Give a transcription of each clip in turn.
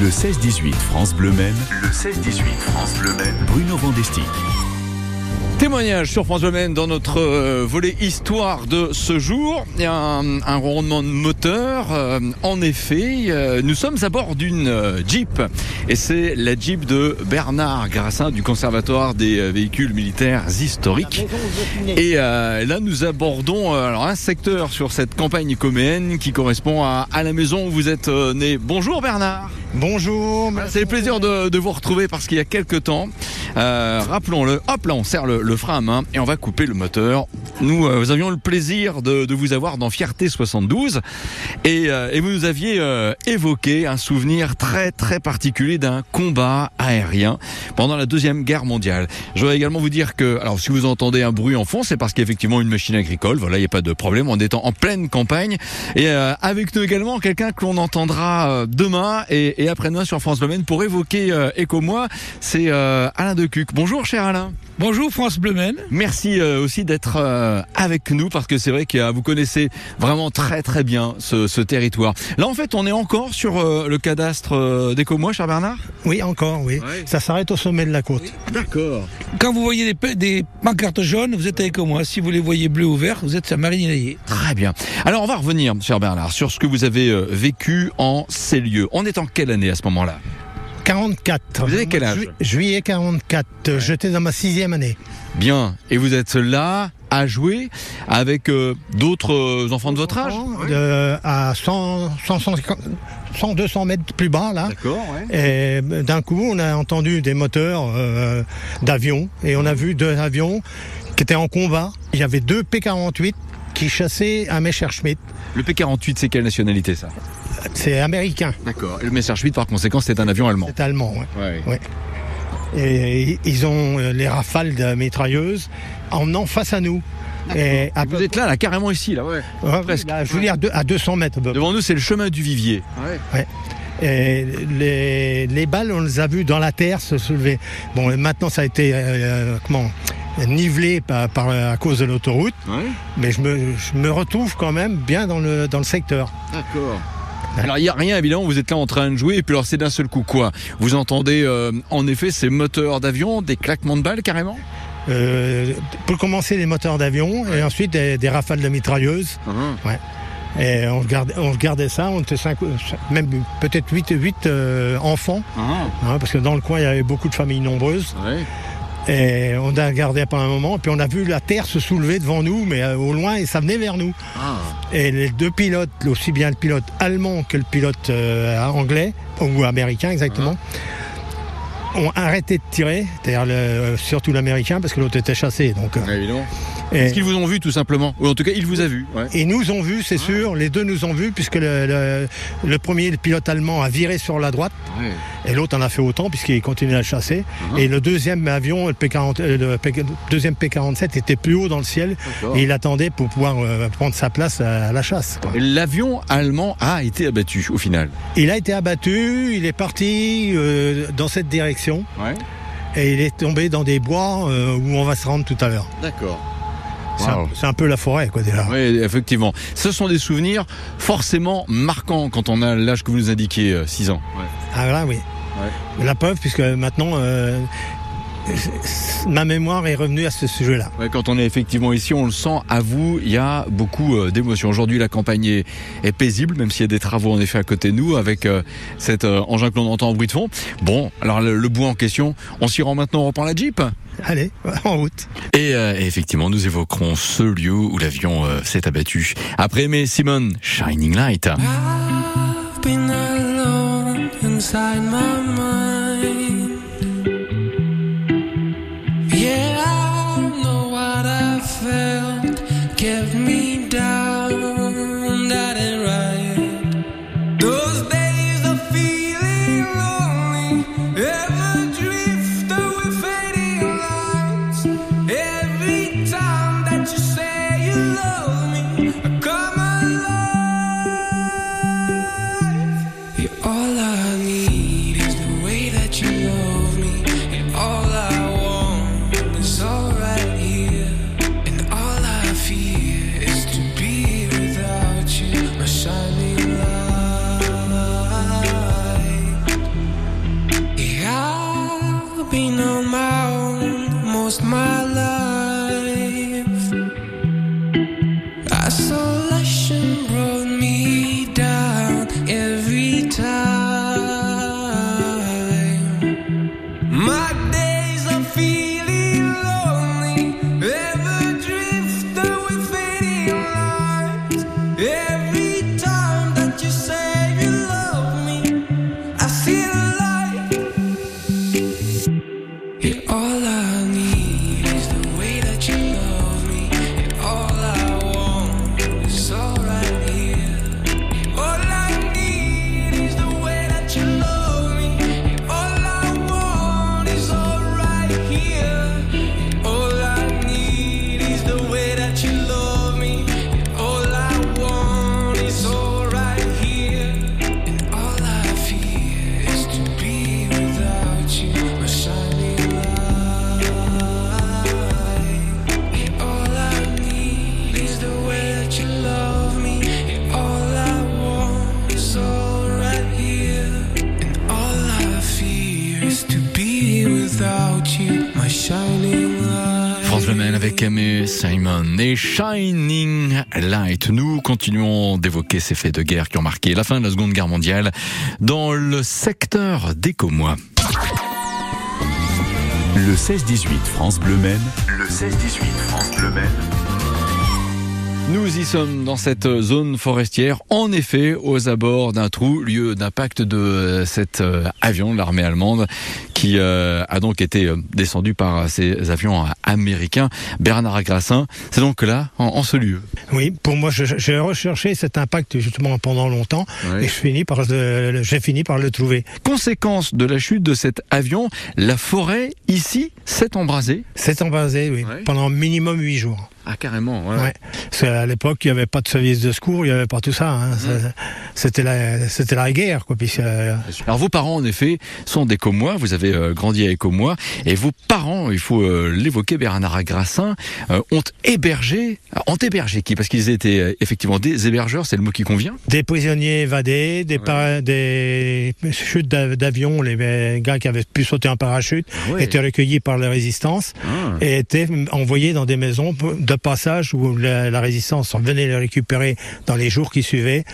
Le 16-18 France Bleu Maine. Le 16-18 France Bleu Maine. Bruno Vandestick. Témoignage sur France Bleu dans notre euh, volet histoire de ce jour. Il y a un, un ronronnement de moteur. Euh, en effet, euh, nous sommes à bord d'une Jeep. Et c'est la Jeep de Bernard Grassin du Conservatoire des véhicules militaires historiques. Et là, nous abordons alors, un secteur sur cette campagne coméenne qui correspond à, à la maison où vous êtes né. Bonjour Bernard. Bonjour. Voilà, C'est le plaisir de, de vous retrouver parce qu'il y a quelques temps, euh, rappelons-le, hop là on serre le, le frein à main et on va couper le moteur. Nous euh, avions le plaisir de, de vous avoir dans Fierté 72 et, euh, et vous nous aviez euh, évoqué un souvenir très très particulier d'un combat aérien pendant la deuxième guerre mondiale. Je voudrais également vous dire que, alors si vous entendez un bruit en fond, c'est parce qu'effectivement une machine agricole, voilà, il n'y a pas de problème, on est en, en pleine campagne et euh, avec nous également quelqu'un que l'on entendra euh, demain et, et après-demain sur France Bleu Maine pour évoquer euh, Éco-moi, c'est euh, Alain Decuc. Bonjour cher Alain. Bonjour France Bleu Maine. Merci euh, aussi d'être euh, avec nous parce que c'est vrai que euh, vous connaissez vraiment très très bien ce, ce territoire. Là en fait on est encore sur euh, le cadastre euh, d'Éco-moi, cher Bernard? Oui, encore, oui. Ouais. Ça s'arrête au sommet de la côte. D'accord. Quand vous voyez des, pancartes jaunes, vous êtes avec moi. Si vous les voyez bleues ou verts, vous êtes à Marigny. Très bien. Alors on va revenir, cher Bernard, sur ce que vous avez euh, vécu en ces lieux. On est en quelle année à ce moment-là 44. Vous avez quel âge Ju- Juillet 44. euh, J'étais dans ma sixième année. Bien. Et vous êtes là à jouer avec euh, d'autres euh, enfants de votre âge De- à 100, 150 100, 200 mètres plus bas, là. D'accord, ouais. Et euh, d'un coup, on a entendu des moteurs euh, d'avions. Et on a vu deux avions qui étaient en combat. Il y avait deux P-48 qui chassaient un Messerschmitt. Le P-48, c'est quelle nationalité ça? C'est américain. D'accord. Et le Messerschmitt, par conséquent, c'est un avion allemand. C'est allemand, ouais. Ouais. Et ils ont euh, les rafales de mitrailleuses en venant face à nous. Et à Vous êtes là, là, carrément ici, là, ouais. Ouais, presque. là, je veux dire à deux- à 200 mètres. Devant nous, c'est le chemin du Vivier. Et les, les balles, on les a vues dans la terre se soulever. Bon, maintenant, ça a été euh, comment nivelé par, par- à cause de l'autoroute, Ouais. mais je me, je me retrouve quand même bien dans le, dans le secteur. D'accord. Alors il n'y a rien évidemment, vous êtes là en train de jouer et puis alors c'est d'un seul coup quoi Vous entendez euh, en effet ces moteurs d'avion, des claquements de balles carrément Euh, pour commencer, les moteurs d'avion et ensuite des, des rafales de mitrailleuses. Et on regardait, on regardait ça, on était cinq, même peut-être 8, 8 enfants, hein, parce que dans le coin, il y avait beaucoup de familles nombreuses. Ouais. Et on a regardé pendant un moment, puis on a vu la terre se soulever devant nous, mais euh, au loin, et ça venait vers nous. Ah. Et les deux pilotes, aussi bien le pilote allemand que le pilote euh, anglais, ou américain exactement, ont arrêté de tirer, c'est-à-dire le- surtout l'américain, parce que l'autre était chassé. Donc, euh, évidemment. et- Est-ce qu'ils vous ont vu tout simplement Ou en tout cas, il vous a vu. Ouais. Et nous ont vu, c'est sûr, les deux nous ont vus, puisque le, le- le premier, le pilote allemand, a viré sur la droite, et l'autre en a fait autant, puisqu'il continuait à le chasser. Mhm. Et le deuxième avion, le, P40, euh, le P- deuxième P-47, était plus haut dans le ciel, et il attendait pour pouvoir euh, prendre sa place à, la chasse. L'avion allemand a été abattu au final. Il a été abattu, il est parti euh, dans cette direction, Ouais. et il est tombé dans des bois euh, où on va se rendre tout à l'heure. D'accord. C'est un- Wow. C'est un, peu la forêt, quoi, déjà. Oui, effectivement. Ce sont des souvenirs forcément marquants quand on a l'âge que vous nous indiquiez, 6 ans. Ah là, oui. La preuve, puisque maintenant, euh, ma mémoire est revenue à ce sujet-là. Ouais, quand on est effectivement ici, on le sent à vous, il y a beaucoup euh, d'émotions. Aujourd'hui, la campagne est, est paisible, même s'il y a des travaux en effet à côté de nous, avec euh, cet euh, engin que l'on entend en bruit de fond. Bon, alors le, le bois en question, on s'y rend maintenant, on reprend la Jeep. Allez, en route. Et, euh, et effectivement, nous évoquerons ce lieu où l'avion euh, s'est abattu. Après mais Simone, Shining Light. I've been alone inside my mind. Yeah, I know what I felt kept me down. been on my own most my life Simon et Shining Light. Nous continuons d'évoquer ces faits de guerre qui ont marqué la fin de la Seconde Guerre mondiale dans le secteur d'Écomois. Le 16-18 France Bleu Maine. Le 16-18 France Bleu Maine. Nous y sommes dans cette zone forestière, en effet, aux abords d'un trou, lieu d'impact de euh, cet euh, avion de l'armée allemande qui euh, a donc été descendu par ces avions américains. Bernard Grassin, c'est donc là, en, en ce lieu. Oui, pour moi, j'ai recherché cet impact justement pendant longtemps et je finis par le- j'ai fini par le trouver. Conséquence de la chute de cet avion, la forêt ici s'est embrasée. C'est envasé, oui, Ouais. pendant minimum huit jours. Ah carrément, Ouais. Parce qu'à l'époque, il n'y avait pas de service de secours, il n'y avait pas tout ça. hein. Ça- C'était la, c'était la guerre, quoi. Puis, euh, Alors vos parents, en effet, sont des Comois, vous avez euh, grandi à Écomois, et vos parents, il faut euh, l'évoquer, Bernard Grassin, ont hébergé, ont hébergé qui? Parce qu'ils étaient effectivement des hébergeurs, c'est le mot qui convient des prisonniers évadés, des, chutes d'av- d'avion, les gars qui avaient pu sauter en parachute Ouais. étaient recueillis par la résistance Ah. et étaient envoyés dans des maisons de passage où la, la résistance venait les récupérer dans les jours qui suivaient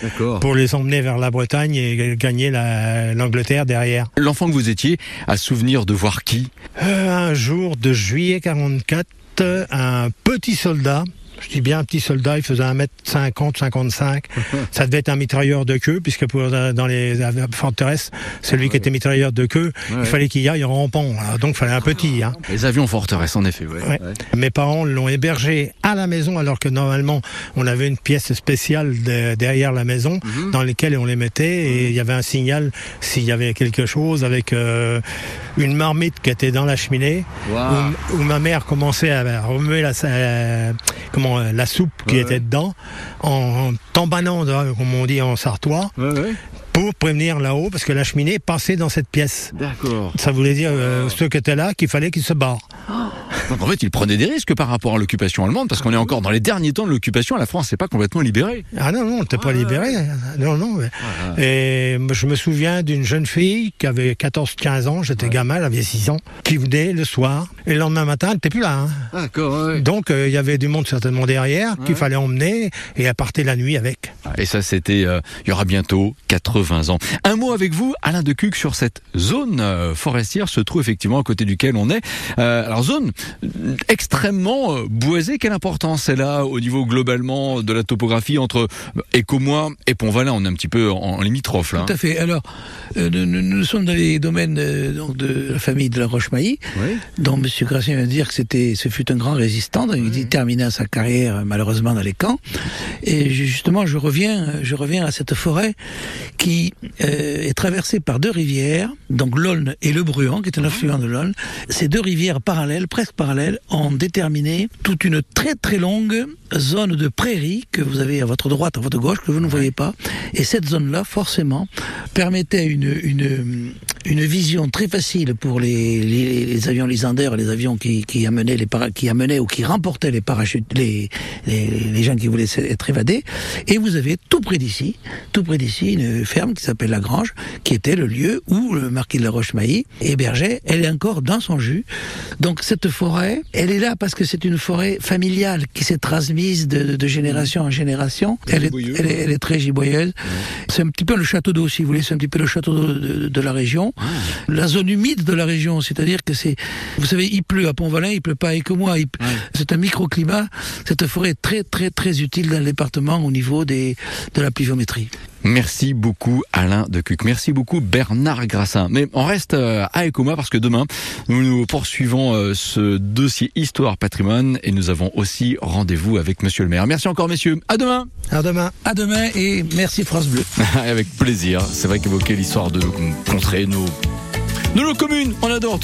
pour les emmener vers la Bretagne et gagner la- l'Angleterre derrière. L'enfant que vous étiez a souvenir de voir qui? Euh, un jour de juillet 44, euh, un petit soldat, je dis bien un petit soldat, il faisait 1m50, 55. Ça devait être un mitrailleur de queue, puisque pour, euh, dans les forteresses, celui qui était mitrailleur de queue, Ouais. il fallait qu'il y aille rampant. Alors, donc il fallait un petit. Hein. Les avions forteresses, en effet. Ouais. Mes parents l'ont hébergé à la maison, alors que normalement, on avait une pièce spéciale de- derrière la maison, Mhm. dans laquelle on les mettait, et il y avait un signal s'il y avait quelque chose avec euh, une marmite qui était dans la cheminée, où, où ma mère commençait à remuer la, comment, euh, la soupe qui Ouais, était ouais. dedans, en tambanant, comme on dit en sartois, Ouais, pour prévenir là-haut, parce que la cheminée passait dans cette pièce. D'accord. Ça voulait dire, euh, ceux qui étaient là, qu'il fallait qu'ils se barrent. Donc en fait, il prenait des risques par rapport à l'occupation allemande, parce qu'on est encore dans les derniers temps de l'occupation. La France n'est pas complètement libérée. Ah non, non, on n'était pas libéré. Non, non. ouais. Et je me souviens d'une jeune fille qui avait 14-15 ans, j'étais gamin, elle avait 6 ans, qui venait le soir. Et le lendemain matin, elle n'était plus là. hein. D'accord. Donc euh, il y avait du monde certainement derrière qu'il fallait emmener et elle partait la nuit avec. Et ça, c'était euh, il y aura bientôt 80 ans. Un mot avec vous, Alain de Cuc, sur cette zone euh, forestière se trouve effectivement à côté duquel on est. Euh, alors zone extrêmement euh, boisée. Quelle importance elle a au niveau globalement de la topographie entre euh, Écomois et Pont-Valin On est un petit peu en, en limitrophe là. Tout à fait. Alors, euh, nous, sommes dans les domaines euh, donc de la famille de la Roche-Mailly, Oui. dont M. Gracien vient de dire que c'était, ce fut un grand résistant. donc Il termina sa carrière euh, malheureusement dans les camps. Et ju- justement, je reviens, euh, je reviens à cette forêt qui euh, est traversée par deux rivières, donc l'Aulne et le Bruant, qui est un affluent de l'Aulne. Ces deux rivières parallèles, presque parallèles, ont déterminé toute une très très longue zone de prairie que vous avez à votre droite, à votre gauche, que vous ne voyez pas. Et cette zone-là, forcément, permettait une, une, vision très facile pour les, les, les avions Lysander, les avions qui, qui amenaient les qui amenaient ou qui remportaient les parachutes, les, les, les gens qui voulaient être évadés. Et vous avez tout près d'ici, tout près d'ici, une ferme qui s'appelle La Grange, qui était le lieu où le marquis de la Roche-Mailly hébergeait. Elle est encore dans son jus. Donc cette forêt, elle est là parce que c'est une forêt familiale qui s'est transmise de, de génération en génération. Elle est, Giboyeuse. elle est- elle est très giboyeuse. C'est un petit peu le château d'eau, si vous voulez, c'est un petit peu le château d'eau de, de la région. La zone humide de la région, c'est-à-dire que c'est, vous savez, il pleut à Pont-Valin, il pleut pas à Écomois, il- c'est un microclimat. Cette forêt est très, très, très utile dans le département au niveau des, de la pluviométrie. Merci beaucoup Alain de Cuc. Merci beaucoup Bernard Grassin. Mais on reste euh, à Écomois parce que demain, nous, nous poursuivons euh, ce dossier Histoire Patrimoine et nous avons aussi rendez-vous avec Monsieur le maire. Merci encore messieurs. À demain. À demain. À demain et merci France Bleu. avec plaisir. C'est vrai qu'évoquer l'histoire de nos nos, nos communes, on adore tout